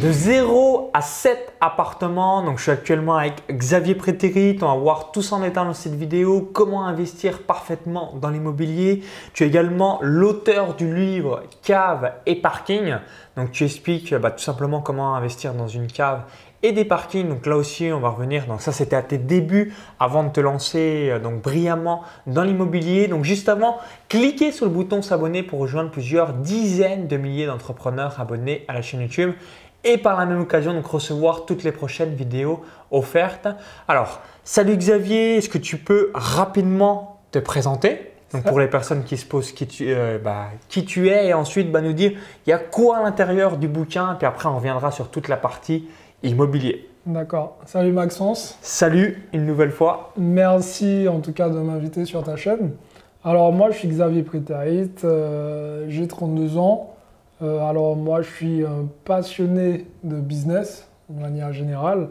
De 0 à 7 appartements, donc je suis actuellement avec Xavier Prétérit, on va voir tous en détail dans cette vidéo comment investir parfaitement dans l'immobilier. Tu es également l'auteur du livre Cave et Parking, donc tu expliques bah, tout simplement comment investir dans une cave et des parkings. Donc là aussi, on va revenir. Donc ça, c'était à tes débuts avant de te lancer euh, donc brillamment dans l'immobilier. Donc juste avant, cliquez sur le bouton s'abonner pour rejoindre plusieurs dizaines de milliers d'entrepreneurs abonnés à la chaîne YouTube et par la même occasion donc recevoir toutes les prochaines vidéos offertes. Alors, salut Xavier, est-ce que tu peux rapidement te présenter? Donc pour les personnes qui se posent qui tu, euh, bah, qui tu es et ensuite bah, nous dire il y a quoi à l'intérieur du bouquin? Puis après on reviendra sur toute la partie immobilier. D'accord. Salut Maxence. Salut une nouvelle fois. Merci en tout cas de m'inviter sur ta chaîne. Alors moi je suis Xavier Prétarit, euh, j'ai 32 ans. Euh, alors moi je suis un passionné de business de manière générale.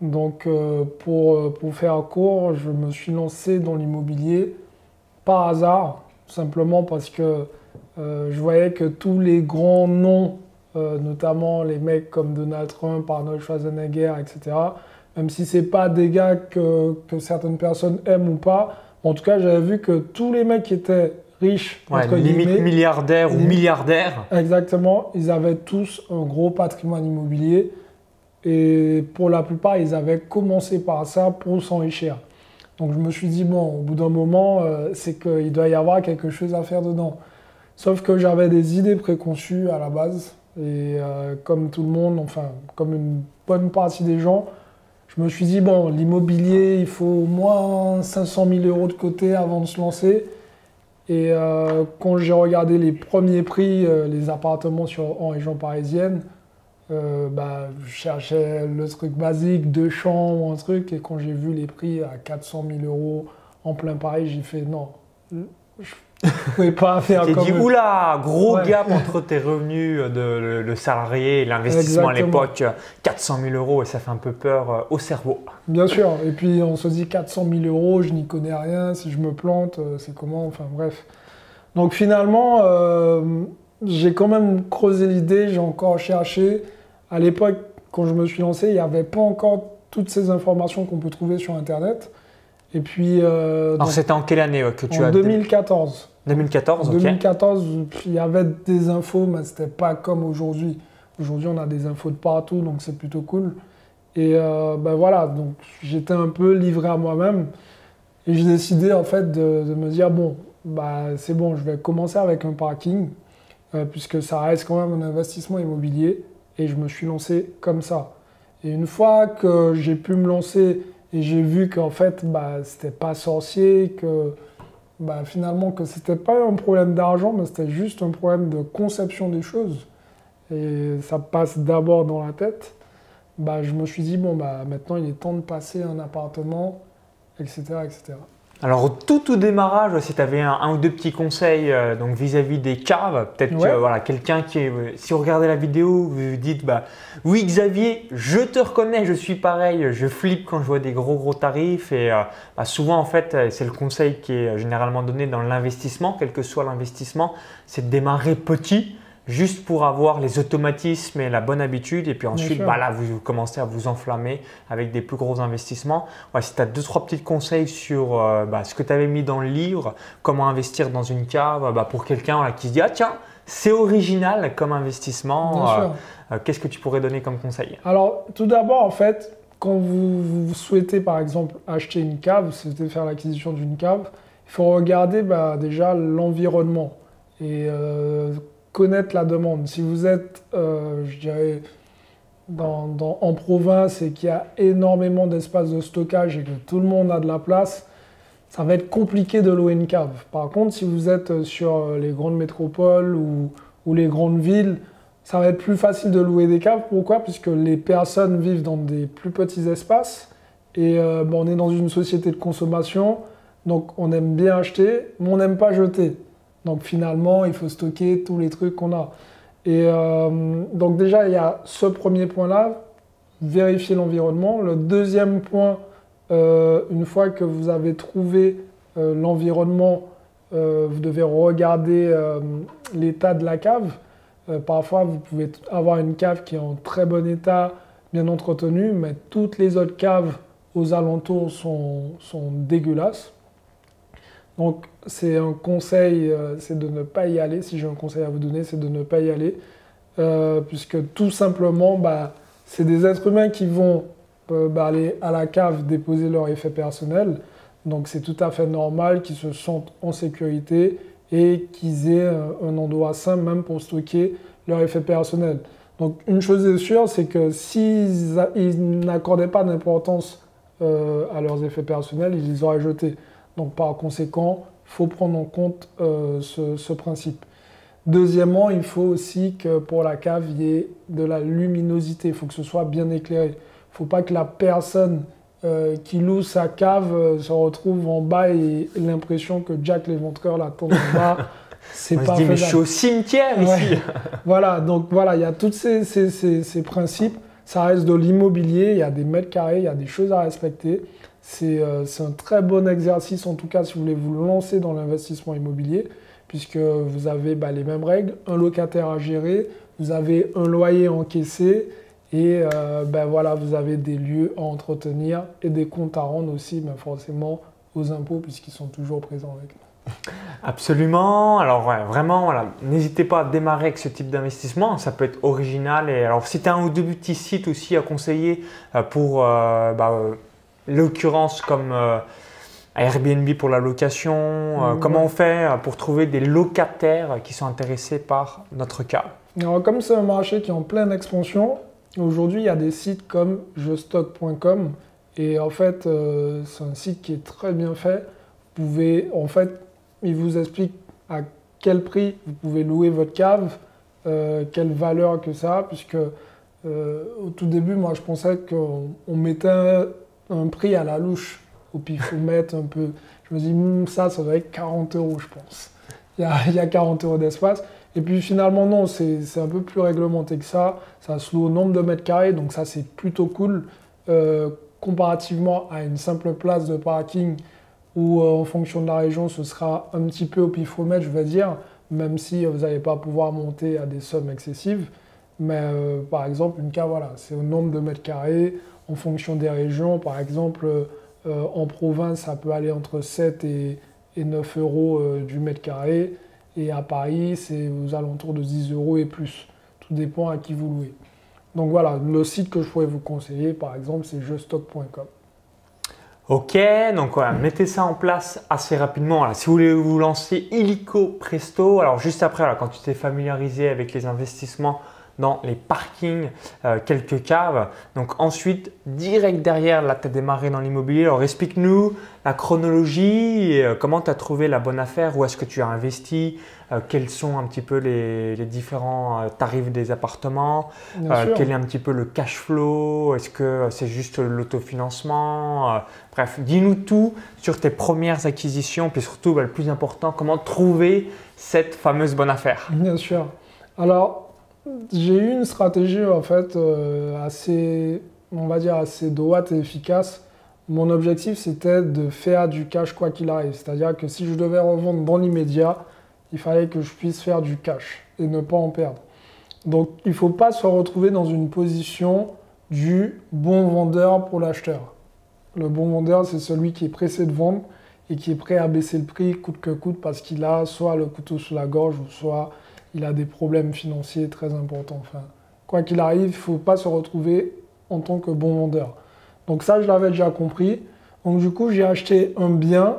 Donc euh, pour, faire court, je me suis lancé dans l'immobilier par hasard, simplement parce que je voyais que tous les grands noms euh, notamment les mecs comme Donald Trump, Arnold Schwarzenegger, etc. Même si c'est pas des gars que, que, certaines personnes aiment ou pas, en tout cas j'avais vu que tous les mecs qui étaient riches, limite milliardaires ou milliardaires, exactement, ils avaient tous un gros patrimoine immobilier et pour la plupart ils avaient commencé par ça pour s'enrichir. Donc je me suis dit bon, au bout d'un moment, euh, c'est qu'il doit y avoir quelque chose à faire dedans. Sauf que j'avais des idées préconçues à la base et euh, comme tout le monde, enfin, comme une bonne partie des gens, je me suis dit, bon, l'immobilier, il faut au moins 500 000 euros de côté avant de se lancer. Et euh, quand j'ai regardé les premiers prix, euh, les appartements sur, en région parisienne, bah, je cherchais le truc basique, deux chambres, un truc. Et quand j'ai vu les prix à 400 000 euros en plein Paris, j'ai fait non, pas faire comme... dit, oula, gros gap entre tes revenus de le, salarié et l'investissement à l'époque, 400 000 euros, et ça fait un peu peur euh, au cerveau. Bien sûr, et puis on se dit 400 000 euros, je n'y connais rien, si je me plante, euh, c'est comment, enfin bref. Donc finalement, euh, j'ai quand même creusé l'idée, j'ai encore cherché. À l'époque, quand je me suis lancé, il n'y avait pas encore toutes ces informations qu'on peut trouver sur Internet. Et puis. Alors c'était en quelle année que tu as. En 2014. 2014, En 2014, il y avait des infos, mais c'était pas comme aujourd'hui. Aujourd'hui, on a des infos de partout, donc c'est plutôt cool. Et euh, ben voilà, donc j'étais un peu livré à moi-même. Et j'ai décidé en fait de, me dire bon, bah, c'est bon, je vais commencer avec un parking, euh, puisque ça reste quand même un investissement immobilier. Et je me suis lancé comme ça. Et une fois que j'ai pu me lancer et j'ai vu qu'en fait, bah, c'était pas sorcier, que bah, finalement que c'était pas un problème d'argent, mais c'était juste un problème de conception des choses. Et ça passe d'abord dans la tête. Bah, je me suis dit, bon, bah, maintenant il est temps de passer un appartement, etc. etc. Alors au tout tout démarrage, si tu avais un, ou deux petits conseils euh, donc vis-à-vis des caves, peut-être voilà, quelqu'un qui est, euh, si vous regardez la vidéo, vous vous dites bah oui Xavier, je te reconnais, je suis pareil, je flippe quand je vois des gros gros tarifs et euh, bah, souvent en fait c'est le conseil qui est généralement donné dans l'investissement, quel que soit l'investissement, c'est de démarrer petit juste pour avoir les automatismes et la bonne habitude. Et puis ensuite, bah là, vous commencez à vous enflammer avec des plus gros investissements. si tu as deux, trois petits conseils sur euh, bah, ce que tu avais mis dans le livre, comment investir dans une cave, bah, pour quelqu'un qui se dit, ah tiens, c'est original comme investissement, euh, euh, qu'est-ce que tu pourrais donner comme conseil? Alors, tout d'abord, en fait, quand vous, souhaitez, par exemple, acheter une cave, vous souhaitez faire l'acquisition d'une cave, il faut regarder déjà l'environnement. Et connaître la demande. Si vous êtes, euh, je dirais, en province et qu'il y a énormément d'espace de stockage et que tout le monde a de la place, ça va être compliqué de louer une cave. Par contre, si vous êtes sur les grandes métropoles ou, les grandes villes, ça va être plus facile de louer des caves. Pourquoi? Puisque les personnes vivent dans des plus petits espaces et euh, on est dans une société de consommation, donc on aime bien acheter, mais on n'aime pas jeter. Donc finalement, il faut stocker tous les trucs qu'on a. Et euh, donc déjà, il y a ce premier point-là, vérifier l'environnement. Le deuxième point, euh, une fois que vous avez trouvé euh, l'environnement, vous devez regarder l'état de la cave. parfois, vous pouvez avoir une cave qui est en très bon état, bien entretenue, mais toutes les autres caves aux alentours sont, sont dégueulasses. Donc c'est un conseil, euh, c'est de ne pas y aller. Si j'ai un conseil à vous donner, c'est de ne pas y aller. Euh, puisque tout simplement, bah, c'est des êtres humains qui vont euh, bah, aller à la cave déposer leur effet personnel. Donc c'est tout à fait normal qu'ils se sentent en sécurité et qu'ils aient un endroit sain même pour stocker leur effet personnel. Donc une chose est sûre, c'est que s'ils n'accordaient pas d'importance à leurs effets personnels, ils les auraient jetés. Donc par conséquent, il faut prendre en compte euh, ce, principe. Deuxièmement, il faut aussi que pour la cave, il y ait de la luminosité, il faut que ce soit bien éclairé. Il ne faut pas que la personne euh, qui loue sa cave euh, se retrouve en bas et l'impression que Jack l'éventreur l'attend en bas. C'est pas se dit, mais je suis au cimetière ici. voilà, donc voilà, il y a tous ces, ces principes. Ça reste de l'immobilier, il y a des mètres carrés, il y a des choses à respecter. Euh, c'est un très bon exercice, en tout cas, si vous voulez vous lancer dans l'investissement immobilier, puisque vous avez bah, les mêmes règles, un locataire à gérer, vous avez un loyer encaissé, et euh, ben voilà, vous avez des lieux à entretenir et des comptes à rendre aussi, ben forcément, aux impôts, puisqu'ils sont toujours présents avec nous. Absolument. Alors vraiment, n'hésitez pas à démarrer avec ce type d'investissement. Ça peut être original. Et alors, si tu as un ou deux petits sites aussi à conseiller euh, pour bah, l'occurrence comme euh, Airbnb pour la location euh, Comment on fait euh, pour trouver des locataires qui sont intéressés par notre cas? Alors, Comme c'est un marché qui est en pleine expansion, aujourd'hui il y a des sites comme jestock.com et en fait c'est un site qui est très bien fait. Vous pouvez, en fait, il vous explique à quel prix vous pouvez louer votre cave, quelle valeur que ça a, puisque au tout début, moi je pensais qu'on mettait un prix à la louche au pifomètre un peu. Je me dis, hmm, ça, ça doit être 40 euros, je pense. Il y a, il y a 40 euros d'espace. Et puis finalement, non, c'est un peu plus réglementé que ça. Ça se loue au nombre de mètres carrés, donc ça, c'est plutôt cool. Euh, comparativement à une simple place de parking où, euh, en fonction de la région, ce sera un petit peu au pifomètre, je vais dire, même si vous n'allez pas pouvoir monter à des sommes excessives. Mais euh, par exemple, une cave, voilà, c'est au nombre de mètres carrés en fonction des régions. Par exemple, euh, en province, ça peut aller entre 7 et, 9 euros euh, du mètre carré. Et à Paris, c'est aux alentours de 10 euros et plus. Tout dépend à qui vous louez. Donc voilà, le site que je pourrais vous conseiller, par exemple, c'est jestock.com. Ok, donc voilà, mettez ça en place assez rapidement. si vous voulez vous lancer illico presto, alors juste après, quand tu t'es familiarisé avec les investissements, dans les parkings, euh, quelques caves. Donc ensuite, direct derrière, là, tu as démarré dans l'immobilier. Alors explique-nous la chronologie, et, euh, comment tu as trouvé la bonne affaire, où est-ce que tu as investi, euh, quels sont un petit peu les, différents tarifs des appartements, quel est un petit peu le cash flow, est-ce que c'est juste l'autofinancement Bref, dis-nous tout sur tes premières acquisitions, puis surtout, bah, le plus important, comment trouver cette fameuse bonne affaire. Bien sûr. Alors, j'ai eu une stratégie en fait euh, assez, on va dire assez droite et efficace. Mon objectif c'était de faire du cash quoi qu'il arrive. C'est-à-dire que si je devais revendre dans l'immédiat, il fallait que je puisse faire du cash et ne pas en perdre. Donc il ne faut pas se retrouver dans une position du bon vendeur pour l'acheteur. Le bon vendeur, c'est celui qui est pressé de vendre et qui est prêt à baisser le prix coûte que coûte parce qu'il a soit le couteau sous la gorge ou soit il a des problèmes financiers très importants. Quoi qu'il arrive, il ne faut pas se retrouver en tant que bon vendeur. Donc ça, je l'avais déjà compris. Donc du coup, j'ai acheté un bien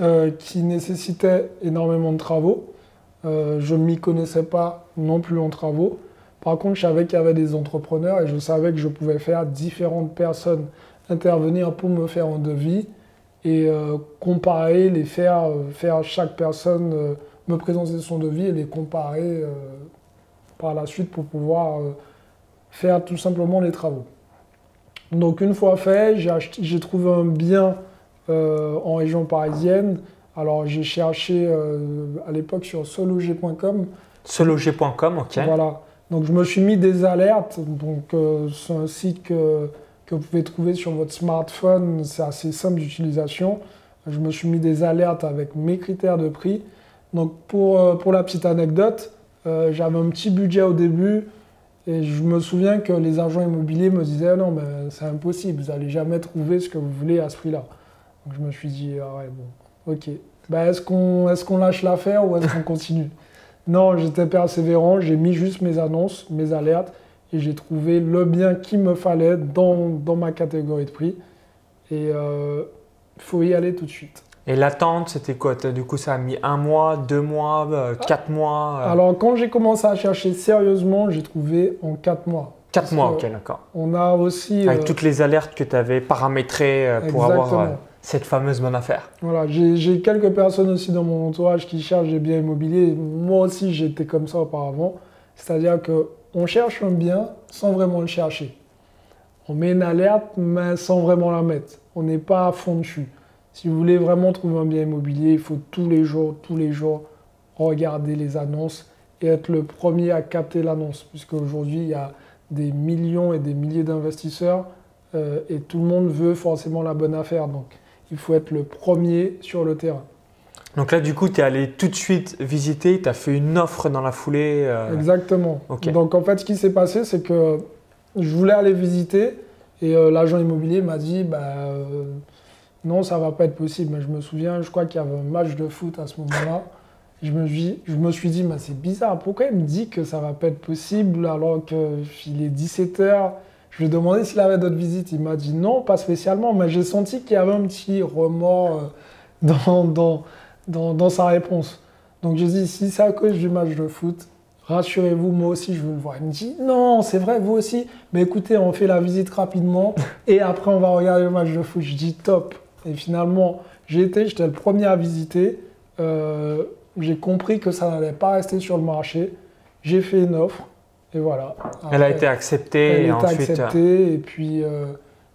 euh, qui nécessitait énormément de travaux. Euh, je ne m'y connaissais pas non plus en travaux. Par contre, je savais qu'il y avait des entrepreneurs et je savais que je pouvais faire différentes personnes intervenir pour me faire un devis et euh, comparer, les faire, faire chaque personne me présenter son devis et les comparer euh, par la suite pour pouvoir euh, faire tout simplement les travaux. Donc une fois fait, j'ai trouvé un bien euh, en région parisienne. Alors j'ai cherché à l'époque sur sologer.com. Sologer.com, ok. Voilà. Donc je me suis mis des alertes. Donc c'est un site que, que, vous pouvez trouver sur votre smartphone. C'est assez simple d'utilisation. Je me suis mis des alertes avec mes critères de prix. Donc pour, euh, pour la petite anecdote, Euh, j'avais un petit budget au début et je me souviens que les agents immobiliers me disaient non, mais c'est impossible, vous n'allez jamais trouver ce que vous voulez à ce prix-là. Donc je me suis dit, ah ouais, bon, ok. Ben, est-ce qu'on est lâche l'affaire ou est-ce qu'on continue? Non, j'étais persévérant, j'ai mis juste mes annonces, mes alertes et j'ai trouvé le bien qu'il me fallait dans, dans, ma catégorie de prix. Et il euh, faut y aller tout de suite. Et l'attente, c'était quoi? Du coup, ça a mis un mois, deux mois, euh, quatre mois euh? Alors, quand j'ai commencé à chercher sérieusement, j'ai trouvé en quatre mois. Quatre mois, ok, d'accord. On a aussi. Avec toutes les alertes que tu avais paramétrées pour avoir cette fameuse bonne affaire. Voilà, j'ai quelques personnes aussi dans mon entourage qui cherchent des biens immobiliers. Moi aussi, j'étais comme ça auparavant. C'est-à-dire qu'on cherche un bien sans vraiment le chercher. On met une alerte, mais sans vraiment la mettre. On n'est pas à fond dessus. Si vous voulez vraiment trouver un bien immobilier, il faut tous les jours, tous les jours, regarder les annonces et être le premier à capter l'annonce. Puisque aujourd'hui, il y a des millions et des milliers d'investisseurs euh, et tout le monde veut forcément la bonne affaire. Donc, il faut être le premier sur le terrain. Donc là, du coup, tu es allé tout de suite visiter, tu as fait une offre dans la foulée. Euh, Exactement. Donc en fait, ce qui s'est passé, c'est que je voulais aller visiter et euh, l'agent immobilier m'a dit bah, non, ça va pas être possible. Mais je me souviens, je crois qu'il y avait un match de foot à ce moment-là. Je me, suis, je me suis dit, bah, c'est bizarre, pourquoi il me dit que ça va pas être possible alors qu'il est 17h je lui ai demandé s'il avait d'autres visites. Il m'a dit non, pas spécialement, mais j'ai senti qu'il y avait un petit remords dans, dans, dans, dans sa réponse. Donc j'ai dit, si c'est à cause du match de foot, rassurez-vous, moi aussi je veux le voir. Il me dit, non, c'est vrai, vous aussi. Mais écoutez, on fait la visite rapidement et après on va regarder le match de foot. Je dis, top. Et finalement, j'ai été, j'étais le premier à visiter. Euh, j'ai compris que ça n'allait pas rester sur le marché. J'ai fait une offre et voilà. elle a été acceptée. Elle et a été acceptée et puis euh,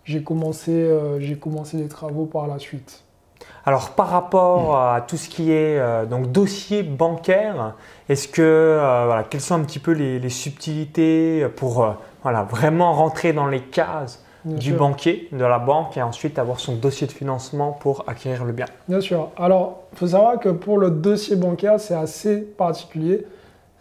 j'ai commencé, euh, j'ai commencé les travaux par la suite. Alors par rapport à tout ce qui est euh, donc dossier bancaire, est-ce que euh, voilà, quelles sont un petit peu les, subtilités pour euh, voilà, vraiment rentrer dans les cases du banquier, de la banque et ensuite avoir son dossier de financement pour acquérir le bien Bien sûr. Alors, il faut savoir que pour le dossier bancaire, c'est assez particulier.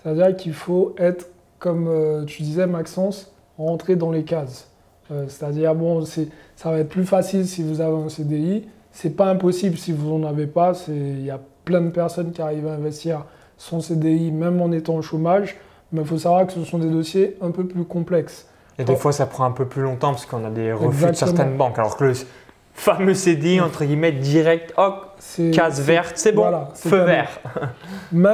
C'est-à-dire qu'il faut être, comme tu disais Maxence, rentrer dans les cases. C'est-à-dire, bon, ça va être plus facile si vous avez un CDI c'est pas impossible si vous n'en avez pas. Il y a plein de personnes qui arrivent à investir son CDI même en étant au chômage. Mais il faut savoir que ce sont des dossiers un peu plus complexes. Et des fois, ça prend un peu plus longtemps parce qu'on a des refus de certaines banques. Alors que le fameux CDI, entre guillemets, direct, hop, case verte, c'est bon, feu vert. Mais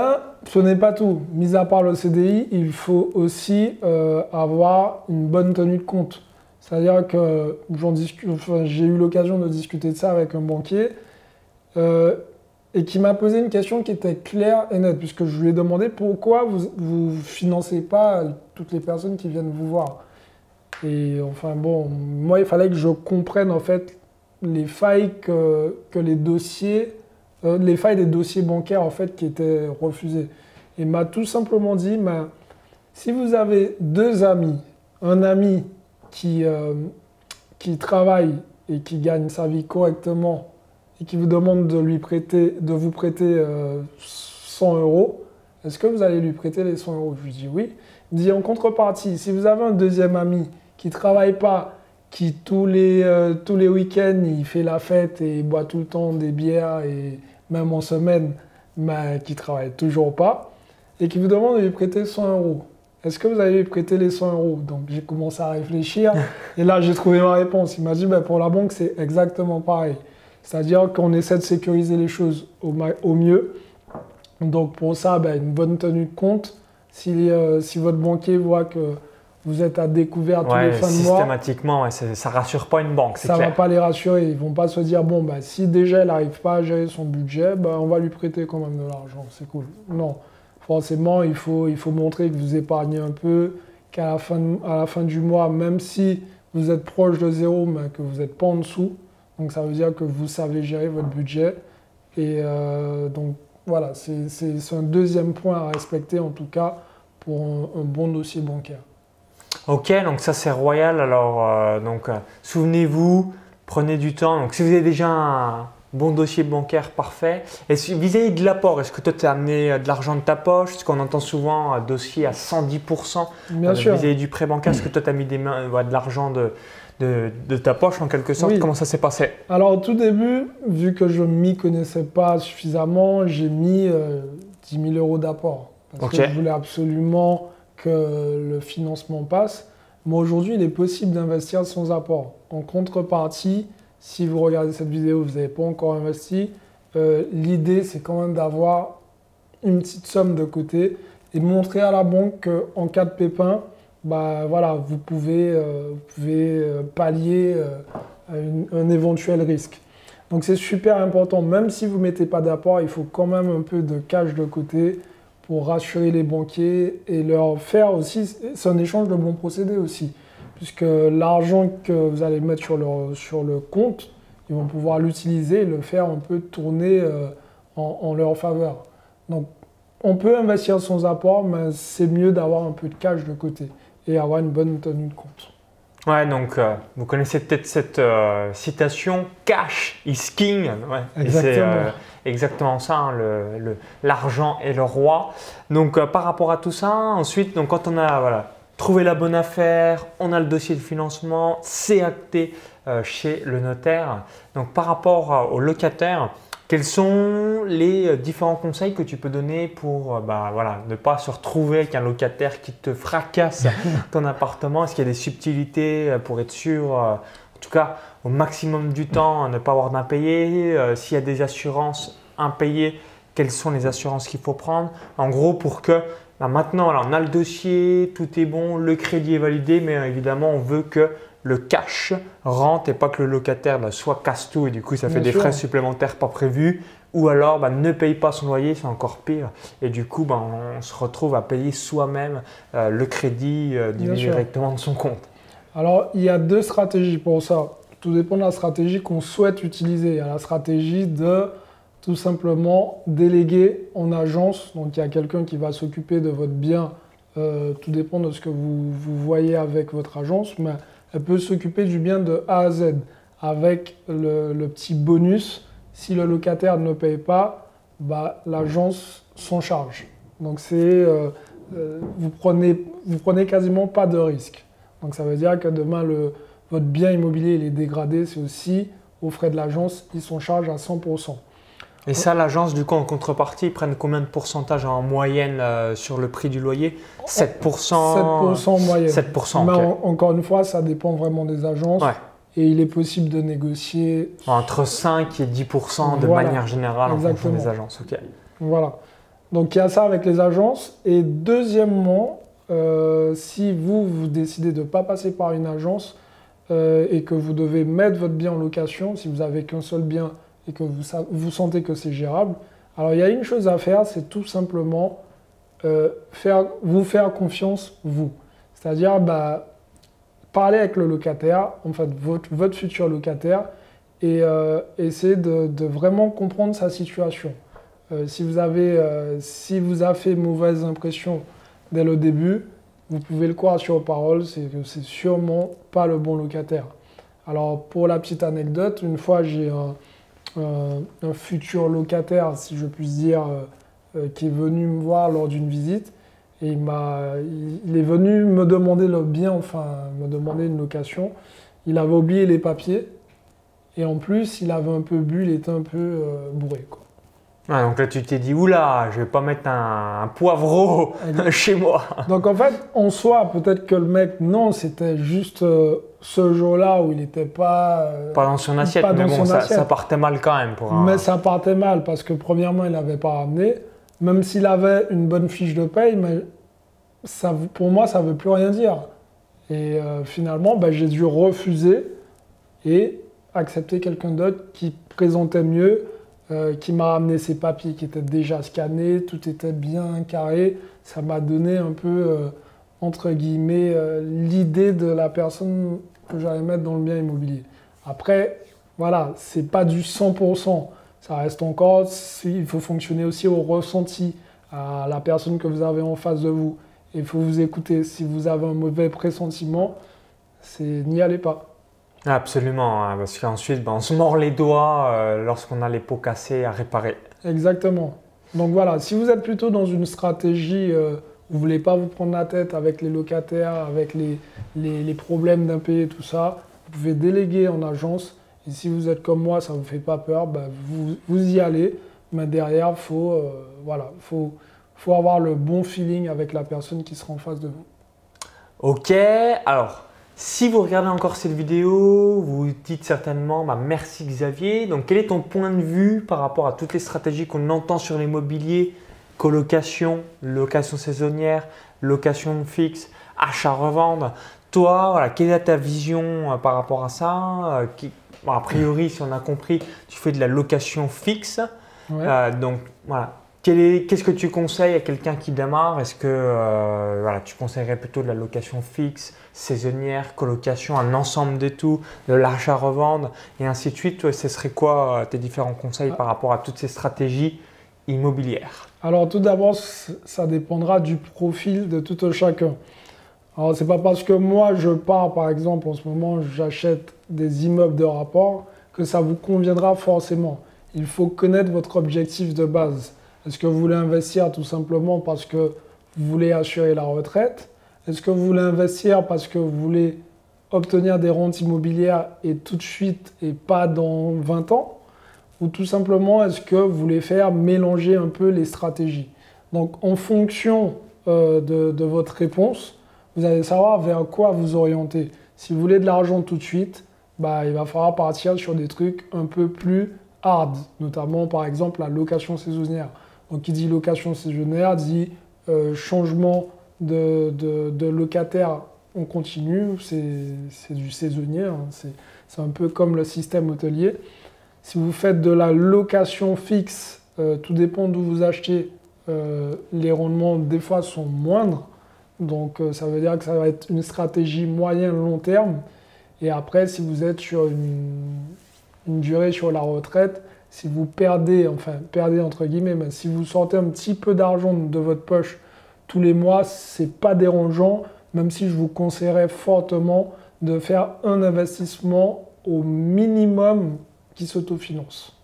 ce n'est pas tout. Mis à part le CDI, il faut aussi euh, avoir une bonne tenue de compte. C'est-à-dire que j'ai eu l'occasion de discuter de ça avec un banquier euh, et qui m'a posé une question qui était claire et nette, puisque je lui ai demandé pourquoi vous ne financez pas toutes les personnes qui viennent vous voir. Et enfin bon, moi il fallait que je comprenne en fait les failles que, les dossiers, euh, les failles des dossiers bancaires en fait qui étaient refusés. Et m'a tout simplement dit, si vous avez deux amis, un ami qui, euh, qui travaille et qui gagne sa vie correctement et qui vous demande de, lui prêter, de vous prêter 100 euh, euros, est-ce que vous allez lui prêter les 100 euros? Je lui dis oui. Il dit en contrepartie, si vous avez un deuxième ami qui ne travaille pas, qui tous les, euh, tous les week-ends, il fait la fête et il boit tout le temps des bières et même en semaine, mais qui ne travaille toujours pas, et qui vous demande de lui prêter 100 euros est-ce que vous allez prêter les 100 euros? Donc j'ai commencé à réfléchir et là j'ai trouvé ma réponse. Il m'a dit ben, pour la banque c'est exactement pareil. C'est-à-dire qu'on essaie de sécuriser les choses au, mieux. Donc pour ça, ben, une bonne tenue de compte. Si, euh, si votre banquier voit que vous êtes à découvert tous les fins de mois. Systématiquement, ça ne rassure pas une banque. Ça ne va pas les rassurer. Ils ne vont pas se dire bon, bah, si déjà elle n'arrive pas à gérer son budget, bah, on va lui prêter quand même de l'argent. C'est cool. Non forcément, il faut, il faut montrer que vous épargnez un peu, qu'à la, fin, à la fin du mois, même si vous êtes proche de zéro, mais que vous n'êtes pas en dessous, donc ça veut dire que vous savez gérer votre budget. Et euh, donc voilà, c'est un deuxième point à respecter en tout cas pour un, bon dossier bancaire. Ok, donc ça c'est royal. Alors, euh, donc euh, souvenez-vous, prenez du temps. Donc si vous avez déjà un, bon dossier bancaire parfait. Et vis-à-vis de l'apport, est-ce que toi tu as amené euh, de l'argent de ta poche? Parce qu'on entend souvent un dossier à 110% Bien sûr. vis-à-vis du prêt bancaire. Est-ce que toi tu as mis des mains, de l'argent de, de, ta poche en quelque sorte? Comment ça s'est passé? Alors au tout début, vu que je ne m'y connaissais pas suffisamment, j'ai mis 10 000 euros d'apport. Parce que je voulais absolument que le financement passe. Mais aujourd'hui, il est possible d'investir sans apport. En contrepartie, si vous regardez cette vidéo, vous n'avez pas encore investi, euh, l'idée c'est quand même d'avoir une petite somme de côté et montrer à la banque qu'en cas de pépin, bah, voilà, vous pouvez, euh, euh, pallier un éventuel risque. Donc c'est super important, même si vous ne mettez pas d'apport, il faut quand même un peu de cash de côté pour rassurer les banquiers et leur faire aussi, c'est un échange de bons procédés aussi, puisque l'argent que vous allez mettre sur, leur, sur le compte, ils vont pouvoir l'utiliser et le faire un peu tourner euh, en, leur faveur. Donc on peut investir sans apport, mais c'est mieux d'avoir un peu de cash de côté et avoir une bonne tenue de compte. Ouais, donc euh, vous connaissez peut-être cette euh, citation Cash is king. Ouais, exactement exactement ça, hein, l'argent est le roi. Donc euh, par rapport à tout ça, ensuite, donc, quand on a voilà, trouvé la bonne affaire, on a le dossier de financement, c'est acté euh, chez le notaire. Donc par rapport euh, au locataire, quels sont les différents conseils que tu peux donner pour bah, voilà, ne pas se retrouver avec un locataire qui te fracasse ton appartement? Est-ce qu'il y a des subtilités pour être sûr, en tout cas au maximum du temps, ne pas avoir d'impayé S'il y a des assurances impayés, quelles sont les assurances qu'il faut prendre? En gros, pour que bah, maintenant, on a le dossier, tout est bon, le crédit est validé, mais euh, évidemment, on veut que le cash rentre et pas que le locataire bah, soit casse tout et du coup, ça fait des frais supplémentaires pas prévus. Ou alors bah, ne paye pas son loyer, c'est encore pire. Et du coup, on se retrouve à payer soi-même euh, le crédit euh, directement de son compte. Alors, il y a deux stratégies pour ça. Tout dépend de la stratégie qu'on souhaite utiliser. Il y a la stratégie de tout simplement déléguer en agence. Donc il y a quelqu'un qui va s'occuper de votre bien. Euh, tout dépend de ce que vous, voyez avec votre agence, mais elle peut s'occuper du bien de A à Z avec le, petit bonus. Si le locataire ne paye pas, bah, l'agence s'en charge. Donc c'est euh, euh, vous prenez prenez quasiment pas de risque. Donc ça veut dire que demain votre bien immobilier il est dégradé, c'est aussi aux frais de l'agence, ils s'en chargent à 100%. Et ça, l'agence, du coup, en contrepartie, ils prennent combien de pourcentage en moyenne euh, sur le prix du loyer? 7% 7% en moyenne. 7%, Mais encore une fois, ça dépend vraiment des agences. Et il est possible de négocier. Entre 5 et 10% de manière générale en fonction des agences. Voilà. Donc il y a ça avec les agences. Et deuxièmement, euh, si vous, vous décidez de ne pas passer par une agence euh, et que vous devez mettre votre bien en location, si vous n'avez qu'un seul bien et que vous, vous sentez que c'est gérable, alors il y a une chose à faire, c'est tout simplement euh, faire, vous faire confiance, vous. C'est-à-dire bah, parler avec le locataire, en fait votre, futur locataire, et euh, essayer de, vraiment comprendre sa situation. Euh, si, vous avez, si vous a fait mauvaise impression dès le début, vous pouvez le croire sur parole, c'est que c'est sûrement pas le bon locataire. Alors pour la petite anecdote, une fois j'ai euh, un futur locataire, si je puis dire, euh, euh, qui est venu me voir lors d'une visite. Et il, il est venu me demander le bien, enfin, me demander une location. Il avait oublié les papiers. Et en plus, il avait un peu bu, il était un peu bourré. Quoi donc là, tu t'es dit, oula, je vais pas mettre un, poivreau chez moi. Donc en fait, en soi, peut-être que le mec, non, c'était juste euh, ce jour-là où il n'était pas. Euh, pas dans son assiette, mais bon, ça, partait mal quand même. Pour Mais ça partait mal parce que, premièrement, il n'avait pas ramené. Même s'il avait une bonne fiche de paye, mais ça, pour moi, ça ne veut plus rien dire. Et euh, finalement, ben, j'ai dû refuser et accepter quelqu'un d'autre qui présentait mieux euh, qui m'a amené ses papiers qui étaient déjà scannés, tout était bien carré. Ça m'a donné un peu, euh, entre guillemets, euh, l'idée de la personne que j'allais mettre dans le bien immobilier. Après, voilà, c'est pas du 100%. Ça reste encore, il faut fonctionner aussi au ressenti, à la personne que vous avez en face de vous. Il faut vous écouter. Si vous avez un mauvais pressentiment, c'est n'y allez pas. Absolument, hein, parce qu'ensuite, ben, on se mord les doigts euh, lorsqu'on a les pots cassés à réparer. Exactement. Donc voilà, si vous êtes plutôt dans une stratégie euh, où vous ne voulez pas vous prendre la tête avec les locataires, avec les, les, problèmes d'impayés, tout ça, vous pouvez déléguer en agence. Et si vous êtes comme moi, ça ne vous fait pas peur, ben, vous, vous, y allez. Mais derrière, il faut, euh, voilà, faut, faut avoir le bon feeling avec la personne qui sera en face de vous. Ok, alors si vous regardez encore cette vidéo, vous dites certainement bah, merci Xavier. Donc quel est ton point de vue par rapport à toutes les stratégies qu'on entend sur l'immobilier? Colocation, location saisonnière, location fixe, achat-revente. Toi, voilà, quelle est ta vision euh, par rapport à ça? Euh, A priori, si on a compris, tu fais de la location fixe. Euh, donc voilà, Qu'est-ce que tu conseilles à quelqu'un qui démarre? Est-ce que euh, tu conseillerais plutôt de la location fixe, saisonnière, colocation, un ensemble de tout, de l'achat-revendre et ainsi de suite? Ce serait quoi euh, tes différents conseils par rapport à toutes ces stratégies immobilières? Alors tout d'abord, ça dépendra du profil de tout chacun. Alors c'est pas parce que moi je pars par exemple en ce moment, j'achète des immeubles de rapport que ça vous conviendra forcément. Il faut connaître votre objectif de base. Est-ce que vous voulez investir tout simplement parce que vous voulez assurer la retraite? Est-ce que vous voulez investir parce que vous voulez obtenir des rentes immobilières et tout de suite et pas dans 20 ans? Ou tout simplement, est-ce que vous voulez faire mélanger un peu les stratégies? Donc, en fonction euh, de, votre réponse, vous allez savoir vers quoi vous orienter. Si vous voulez de l'argent tout de suite, bah, il va falloir partir sur des trucs un peu plus hard, notamment par exemple la location saisonnière. Donc, qui dit location saisonnière dit euh, changement de, locataire en continu. C'est du saisonnier. Hein. C'est un peu comme le système hôtelier. Si vous faites de la location fixe, euh, tout dépend d'où vous achetez. Euh, les rendements, des fois, sont moindres. Donc, ça veut dire que ça va être une stratégie moyen-long terme. Et après, si vous êtes sur une durée sur la retraite, si vous perdez, enfin perdez entre guillemets, si vous sortez un petit peu d'argent de votre poche tous les mois, c'est pas dérangeant, même si je vous conseillerais fortement de faire un investissement au minimum qui s'autofinance.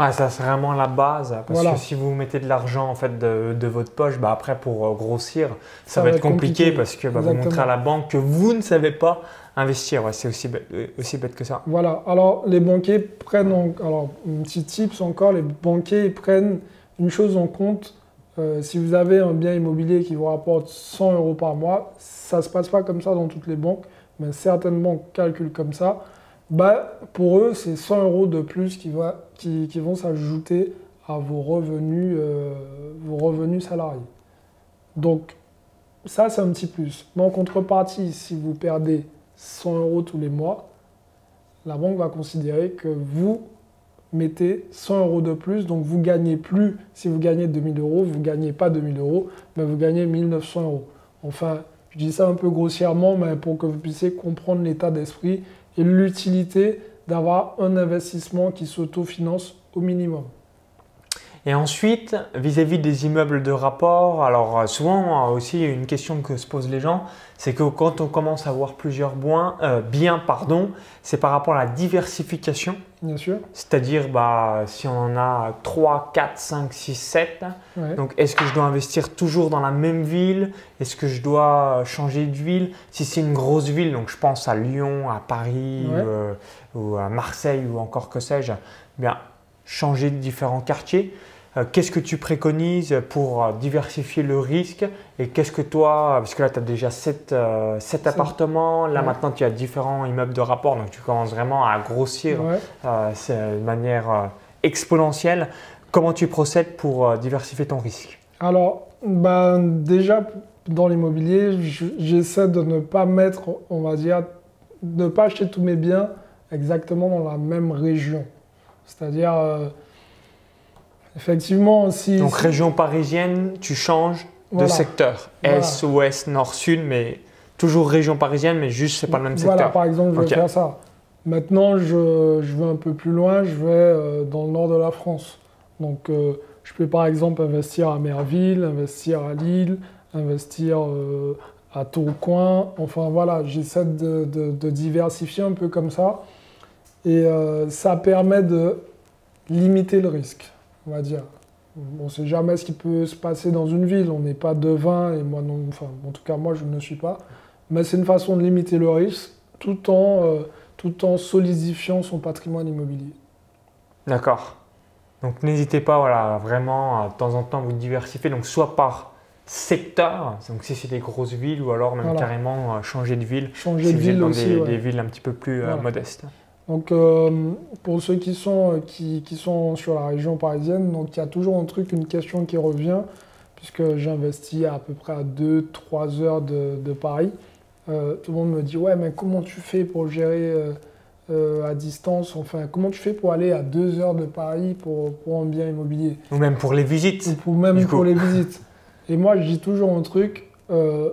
Ah, ça c'est vraiment la base parce que si vous mettez de l'argent en fait de, votre poche, bah après pour euh, grossir, ça, va, être compliqué, parce que bah, vous montrez à la banque que vous ne savez pas investir. c'est aussi bête, euh, aussi bête que ça. Voilà. Alors les banquiers prennent, alors un petit tips encore, les banquiers prennent une chose en compte. Euh, si vous avez un bien immobilier qui vous rapporte 100 euros par mois, ça se passe pas comme ça dans toutes les banques, mais certaines banques calculent comme ça bah, pour eux, c'est 100 euros de plus qui, va, qui, qui vont s'ajouter à vos revenus, euh, vos revenus salariés. Donc, ça, c'est un petit plus. Mais en contrepartie, si vous perdez 100 euros tous les mois, la banque va considérer que vous mettez 100 euros de plus, donc vous gagnez plus, si vous gagnez 2000 euros, vous ne gagnez pas 2000 euros, mais vous gagnez 1900 euros. Enfin, je dis ça un peu grossièrement, mais pour que vous puissiez comprendre l'état d'esprit et l'utilité d'avoir un investissement qui s'autofinance au minimum. Et ensuite, vis-à-vis des immeubles de rapport, alors euh, souvent euh, aussi une question que se posent les gens, c'est que quand on commence à avoir plusieurs biens, euh, biens pardon, c'est par rapport à la diversification. Bien sûr. C'est-à-dire bah, si on en a 3, 4, 5, 6, 7, donc est-ce que je dois investir toujours dans la même ville? Est-ce que je dois changer de ville Si c'est une grosse ville, donc je pense à Lyon, à Paris ou à Marseille ou encore que sais-je, bien changer de différents quartiers. Euh, qu'est-ce que tu préconises pour euh, diversifier le risque et qu'est-ce que toi, parce que là tu as déjà 7, euh, appartements, là maintenant tu as différents immeubles de rapport, donc tu commences vraiment à grossir de manière exponentielle. Comment tu procèdes pour diversifier ton risque? Alors, ben, déjà dans l'immobilier, j'essaie de ne pas mettre, on va dire, de ne pas acheter tous mes biens exactement dans la même région. C'est-à-dire, euh, effectivement, si. Donc, région parisienne, tu changes de secteur. Est, ouest, nord, sud, mais toujours région parisienne, mais juste, c'est pas le même secteur. Voilà, par exemple, je vais faire ça. Maintenant, je, je, vais un peu plus loin, je vais euh, dans le nord de la France. Donc, euh, je peux par exemple investir à Merville, investir à Lille, investir à Tourcoing. Enfin voilà, j'essaie de, diversifier un peu comme ça. Et euh, ça permet de limiter le risque, on va dire. On ne sait jamais ce qui peut se passer dans une ville. On n'est pas devin, et moi non, enfin, en tout cas moi je ne suis pas. Mais c'est une façon de limiter le risque tout en, euh, tout en solidifiant son patrimoine immobilier. D'accord. Donc n'hésitez pas, voilà, vraiment de temps en temps vous diversifier, donc soit par secteur, donc si c'est des grosses villes ou alors même carrément euh, changer de ville. Changer de ville dans aussi, des, des, villes un petit peu plus euh, modestes. Donc euh, pour ceux qui sont, qui, qui, sont sur la région parisienne, donc il y a toujours un truc, une question qui revient, puisque j'investis à, peu près à 2-3 heures de, de Paris. tout le monde me dit ouais mais comment tu fais pour gérer à distance, enfin comment tu fais pour aller à 2 heures de Paris pour, pour un bien immobilier? Ou même pour les visites. Ou même pour les visites. Et moi, je dis toujours un truc, euh,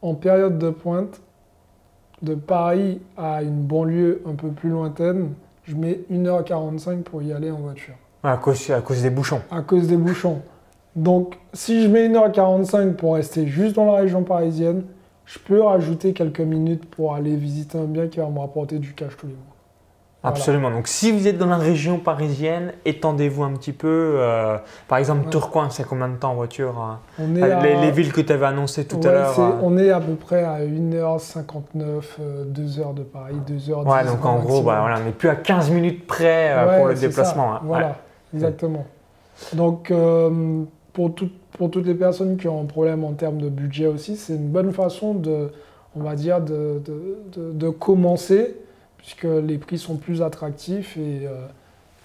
en période de pointe, de Paris à une banlieue un peu plus lointaine, je mets 1h45 pour y aller en voiture. À cause, à cause des bouchons. À cause des bouchons. Donc, si je mets 1h45 pour rester juste dans la région parisienne, je peux rajouter quelques minutes pour aller visiter un bien qui va me rapporter du cash tous les mois. Absolument. Donc, si vous êtes dans la région parisienne, étendez-vous un petit peu. Euh, par exemple, Tourcoing, c'est combien de temps en voiture hein les, villes que tu avais annoncées tout à l'heure. Euh on est à peu près à 1h59, 2h euh, de Paris, 2h10. Ouais, donc en gros, bah, voilà, on n'est plus à 15 minutes près pour le déplacement. Hein. Voilà, exactement. Donc, pour, pour toutes les personnes qui ont un problème en termes de budget aussi, c'est une bonne façon de, on va dire, de, de, de commencer puisque les prix sont plus attractifs et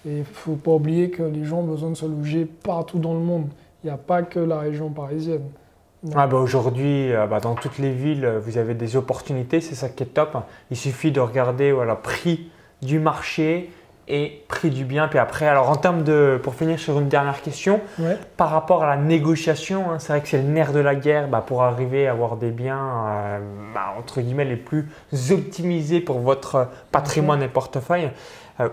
il euh, ne faut pas oublier que les gens ont besoin de se loger partout dans le monde. Il n'y a pas que la région parisienne. Ah bah Aujourd'hui, euh, bah dans toutes les villes, vous avez des opportunités, c'est ça qui est top. Il suffit de regarder le prix du marché, et prix du bien. Puis après, alors en termes de, pour finir sur une dernière question, par rapport à la négociation, hein, c'est vrai que c'est le nerf de la guerre bah, pour arriver à avoir des biens euh, bah, entre guillemets les plus optimisés pour votre patrimoine et portefeuille. Euh,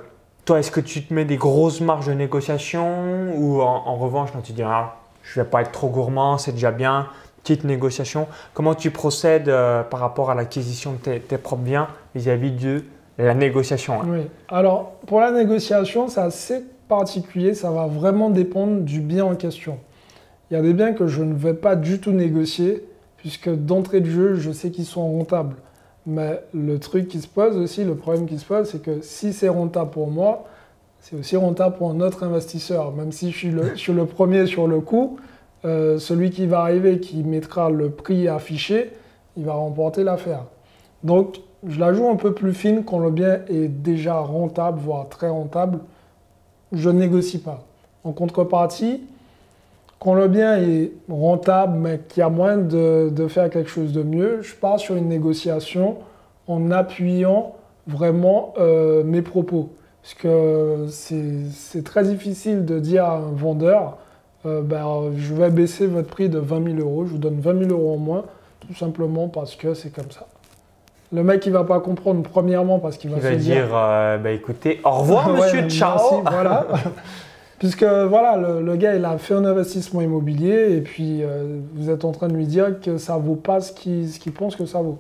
toi, est-ce que tu te mets des grosses marges de négociation ou en, revanche, quand tu dis ah, je ne vais pas être trop gourmand, c'est déjà bien, petite négociation, comment tu procèdes euh, par rapport à l'acquisition de tes, tes propres biens vis-à-vis de la négociation. Hein. Oui. Alors, pour la négociation, c'est assez particulier. Ça va vraiment dépendre du bien en question. Il y a des biens que je ne vais pas du tout négocier, puisque d'entrée de jeu, je sais qu'ils sont rentables. Mais le truc qui se pose aussi, le problème qui se pose, c'est que si c'est rentable pour moi, c'est aussi rentable pour un autre investisseur. Même si je suis le, premier sur le coup, euh, celui qui va arriver, qui mettra le prix affiché, il va remporter l'affaire. Donc, je la joue un peu plus fine quand le bien est déjà rentable, voire très rentable. Je négocie pas. En contrepartie, quand le bien est rentable, mais qu'il y a moyen de, faire quelque chose de mieux, je pars sur une négociation en appuyant vraiment euh, mes propos. Parce que c'est très difficile de dire à un vendeur, euh, ben, je vais baisser votre prix de 20 000 euros, je vous donne 20 000 euros en moins, tout simplement parce que c'est comme ça. Le mec, il va pas comprendre premièrement parce qu'il va, il va dire, euh, bah, écoutez, au revoir monsieur, ciao. voilà. Puisque voilà, le, gars, il a fait un investissement immobilier et puis euh, vous êtes en train de lui dire que ça vaut pas ce qu'il pense que ça vaut.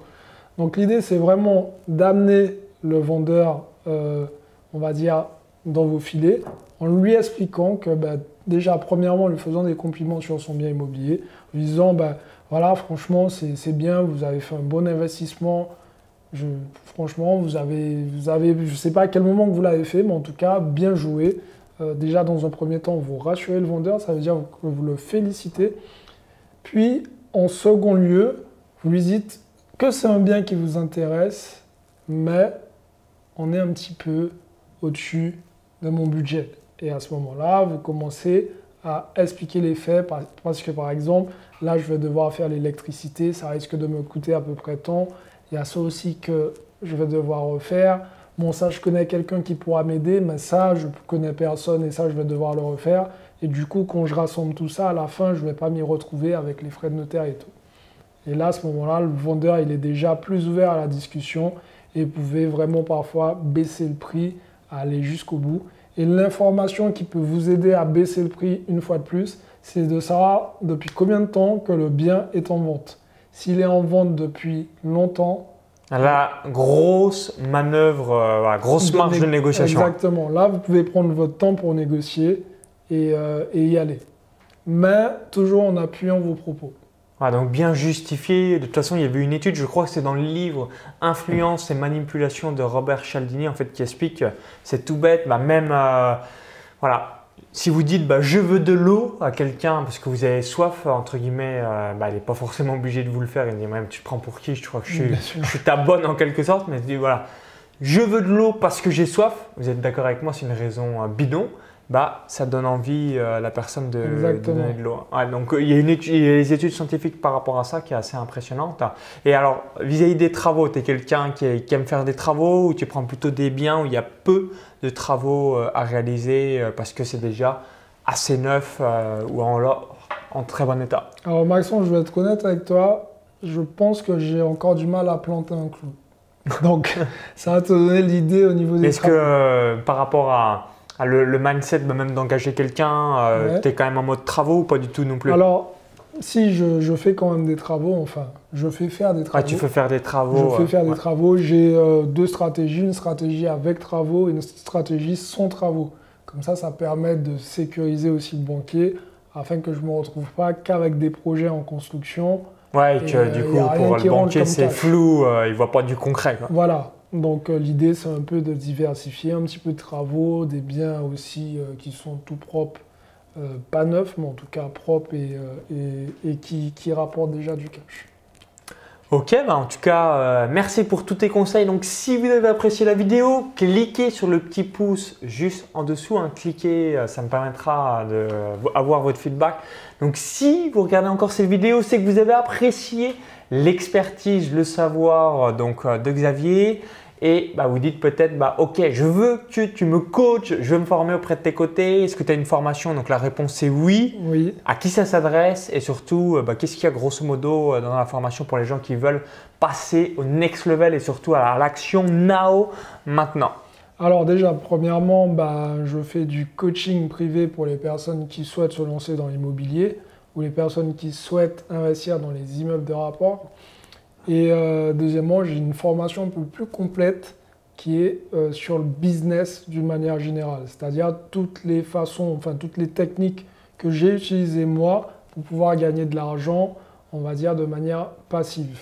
Donc l'idée, c'est vraiment d'amener le vendeur, euh, on va dire, dans vos filets en lui expliquant que bah, déjà, premièrement, en lui faisant des compliments sur son bien immobilier, en lui disant, bah, voilà, franchement, c'est bien, vous avez fait un bon investissement, franchement, vous avez, je ne sais pas à quel moment que vous l'avez fait, mais en tout cas, bien joué. Euh, déjà, dans un premier temps, vous rassurez le vendeur, ça veut dire que vous le félicitez. Puis, en second lieu, vous lui dites que c'est un bien qui vous intéresse, mais on est un petit peu au-dessus de mon budget. Et à ce moment-là, vous commencez à expliquer les faits, parce que par exemple, là, je vais devoir faire l'électricité, ça risque de me coûter à peu près tant. Il y a ça aussi que je vais devoir refaire. Bon, ça, je connais quelqu'un qui pourra m'aider, mais ça, je connais personne et ça, je vais devoir le refaire. Et du coup, quand je rassemble tout ça, à la fin, je ne vais pas m'y retrouver avec les frais de notaire et tout. Et là, à ce moment-là, le vendeur, il est déjà plus ouvert à la discussion et pouvez vraiment parfois baisser le prix, aller jusqu'au bout. Et l'information qui peut vous aider à baisser le prix une fois de plus, c'est de savoir depuis combien de temps que le bien est en vente. S'il est en vente depuis longtemps, la grosse manœuvre, euh, grosse marge de négociation. Exactement. Là, vous pouvez prendre votre temps pour négocier et, euh, y aller. Mais toujours en appuyant vos propos. donc bien justifié. De toute façon, il y avait une étude, je crois que c'est dans le livre Influence et manipulation de Robert Cialdini, en fait, qui explique, c'est tout bête, bah, même, euh, voilà, si vous dites bah, je veux de l'eau à quelqu'un parce que vous avez soif, entre guillemets, euh, bah, il n'est pas forcément obligé de vous le faire. Il dit même tu te prends pour qui? Je crois que je suis, ta bonne en quelque sorte, mais il dit voilà, je veux de l'eau parce que j'ai soif. Vous êtes d'accord avec moi, c'est une raison euh, bidon bah, ça donne envie à la personne de, donner de l'eau. donc il y, a une étude, il y, a des études scientifiques par rapport à ça qui est assez impressionnante. Et alors, vis-à-vis des travaux, tu es quelqu'un qui, aime faire des travaux ou tu prends plutôt des biens où il y a peu de travaux euh, à réaliser euh, parce que c'est déjà assez neuf euh, ou en, en très bon état? Alors Maxon, je vais être honnête avec toi, je pense que j'ai encore du mal à planter un clou. Donc ça va te donner l'idée au niveau des Est-ce que par rapport à ah, le, mindset même d'engager quelqu'un, euh, tu es quand même en mode travaux ou pas du tout non plus? Alors, si je, fais quand même des travaux, enfin, je fais faire des travaux. Ah, tu fais faire des travaux Je fais faire des travaux. J'ai euh, deux stratégies, une stratégie avec travaux et une stratégie sans travaux. Comme ça, ça permet de sécuriser aussi le banquier afin que je ne me retrouve pas qu'avec des projets en construction. Ouais, et que du coup, pour le banquier, c'est flou, euh, il ne voit pas du concret. Voilà, donc euh, l'idée c'est un peu de diversifier un petit peu de travaux, des biens aussi euh, qui sont tout propres, euh, pas neufs mais en tout cas propres et, qui, qui, rapportent déjà du cash. Ok, bah en tout cas, merci pour tous tes conseils. Donc, si vous avez apprécié la vidéo, cliquez sur le petit pouce juste en dessous. Hein. cliquez, ça me permettra d'avoir votre feedback. Donc, si vous regardez encore cette vidéo, c'est que vous avez apprécié l'expertise, le savoir donc, euh, de Xavier et bah, vous dites peut-être bah, ok je veux que tu me coaches, je veux me former auprès de tes côtés, est-ce que tu as une formation? Donc la réponse est oui. Oui. À qui ça s'adresse? Et surtout euh, bah, qu'est-ce qu'il y a grosso modo euh, dans la formation pour les gens qui veulent passer au next level et surtout à l'action now maintenant? Alors déjà, premièrement, bah, je fais du coaching privé pour les personnes qui souhaitent se lancer dans l'immobilier ou les personnes qui souhaitent investir dans les immeubles de rapport. Et euh, deuxièmement, j'ai une formation un peu plus complète qui est euh, sur le business d'une manière générale, c'est-à-dire toutes les façons, enfin toutes les techniques que j'ai utilisées moi pour pouvoir gagner de l'argent, on va dire de manière passive.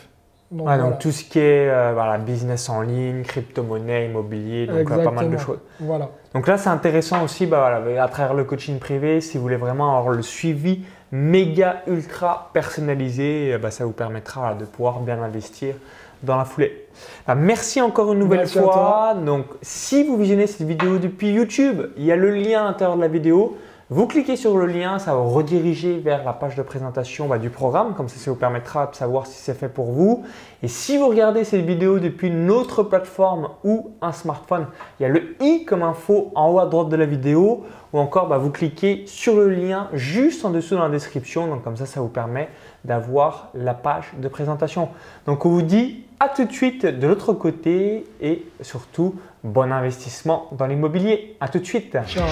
Donc, donc tout ce qui est euh, voilà, business en ligne, crypto-monnaie, immobilier, donc pas mal de choses. Voilà. Donc là, c'est intéressant aussi bah, à travers le coaching privé, si vous voulez vraiment avoir le suivi méga ultra personnalisé, eh ben, ça vous permettra de pouvoir bien investir dans la foulée. Bah, merci encore une nouvelle fois. Donc, si vous visionnez cette vidéo depuis YouTube, il y a le lien à l'intérieur de la vidéo. Vous cliquez sur le lien, ça va vous rediriger vers la page de présentation bah, du programme, comme ça, ça vous permettra de savoir si c'est fait pour vous. Et si vous regardez cette vidéo depuis une autre plateforme ou un smartphone, il y a le i comme info en haut à droite de la vidéo, ou encore bah, vous cliquez sur le lien juste en dessous dans la description. Donc comme ça, ça vous permet d'avoir la page de présentation. Donc on vous dit à tout de suite de l'autre côté et surtout bon investissement dans l'immobilier. À tout de suite. Ciao.